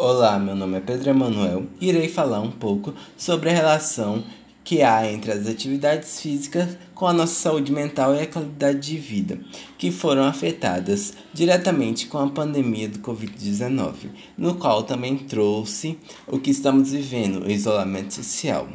Olá, meu nome é Pedro Emanuel e irei falar um pouco sobre a relação que há entre as atividades físicas com a nossa saúde mental e a qualidade de vida, que foram afetadas diretamente com a pandemia do Covid-19, no qual também trouxe o que estamos vivendo, o isolamento social.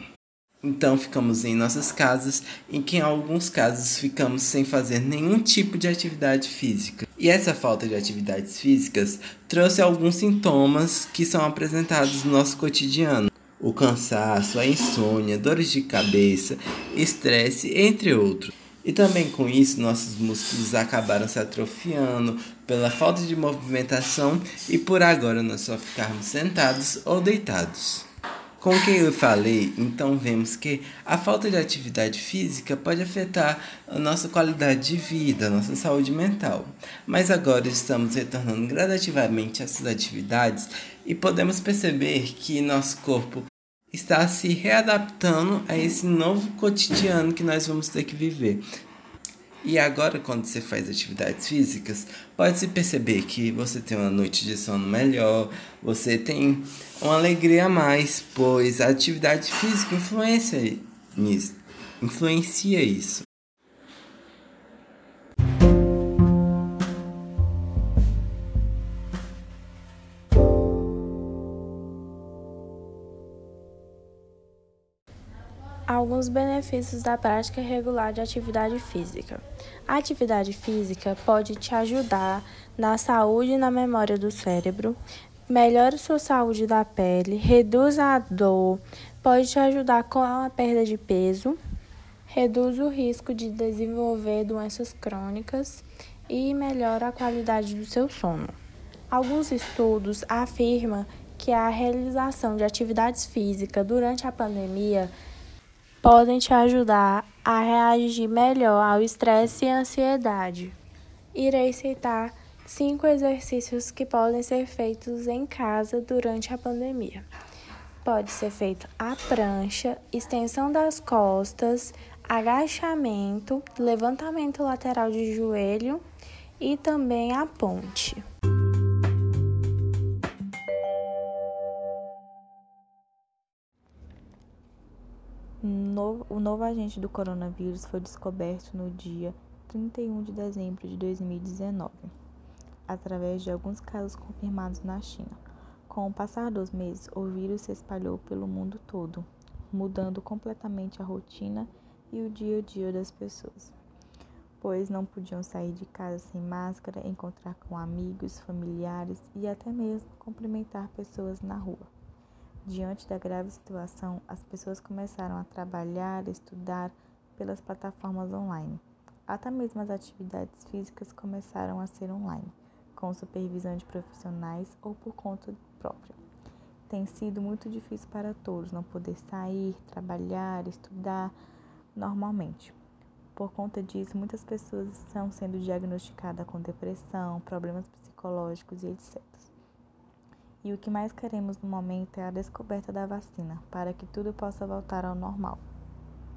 Então ficamos em nossas casas, em que em alguns casos ficamos sem fazer nenhum tipo de atividade física. E essa falta de atividades físicas trouxe alguns sintomas que são apresentados no nosso cotidiano. O cansaço, a insônia, dores de cabeça, estresse, entre outros. E também com isso, nossos músculos acabaram se atrofiando pela falta de movimentação e por agora nós só ficarmos sentados ou deitados. Com o que eu falei, então vemos que a falta de atividade física pode afetar a nossa qualidade de vida, a nossa saúde mental. Mas agora estamos retornando gradativamente a essas atividades e podemos perceber que nosso corpo está se readaptando a esse novo cotidiano que nós vamos ter que viver. E agora, quando você faz atividades físicas, pode-se perceber que você tem uma noite de sono melhor, você tem uma alegria a mais, pois a atividade física influencia nisso. Influencia isso. Alguns benefícios da prática regular de atividade física. A atividade física pode te ajudar na saúde e na memória do cérebro, melhora sua saúde da pele, reduz a dor, pode te ajudar com a perda de peso, reduz o risco de desenvolver doenças crônicas e melhora a qualidade do seu sono. Alguns estudos afirmam que a realização de atividades físicas durante a pandemia podem te ajudar a reagir melhor ao estresse e ansiedade. Irei citar cinco exercícios que podem ser feitos em casa durante a pandemia. Pode ser feito a prancha, extensão das costas, agachamento, levantamento lateral de joelho e também a ponte. O novo agente do coronavírus foi descoberto no dia 31 de dezembro de 2019, através de alguns casos confirmados na China. Com o passar dos meses, o vírus se espalhou pelo mundo todo, mudando completamente a rotina e o dia a dia das pessoas, pois não podiam sair de casa sem máscara, encontrar com amigos, familiares e até mesmo cumprimentar pessoas na rua. Diante da grave situação, as pessoas começaram a trabalhar, estudar pelas plataformas online. Até mesmo as atividades físicas começaram a ser online, com supervisão de profissionais ou por conta própria. Tem sido muito difícil para todos não poder sair, trabalhar, estudar normalmente. Por conta disso, muitas pessoas estão sendo diagnosticadas com depressão, problemas psicológicos e etc. E o que mais queremos no momento é a descoberta da vacina, para que tudo possa voltar ao normal.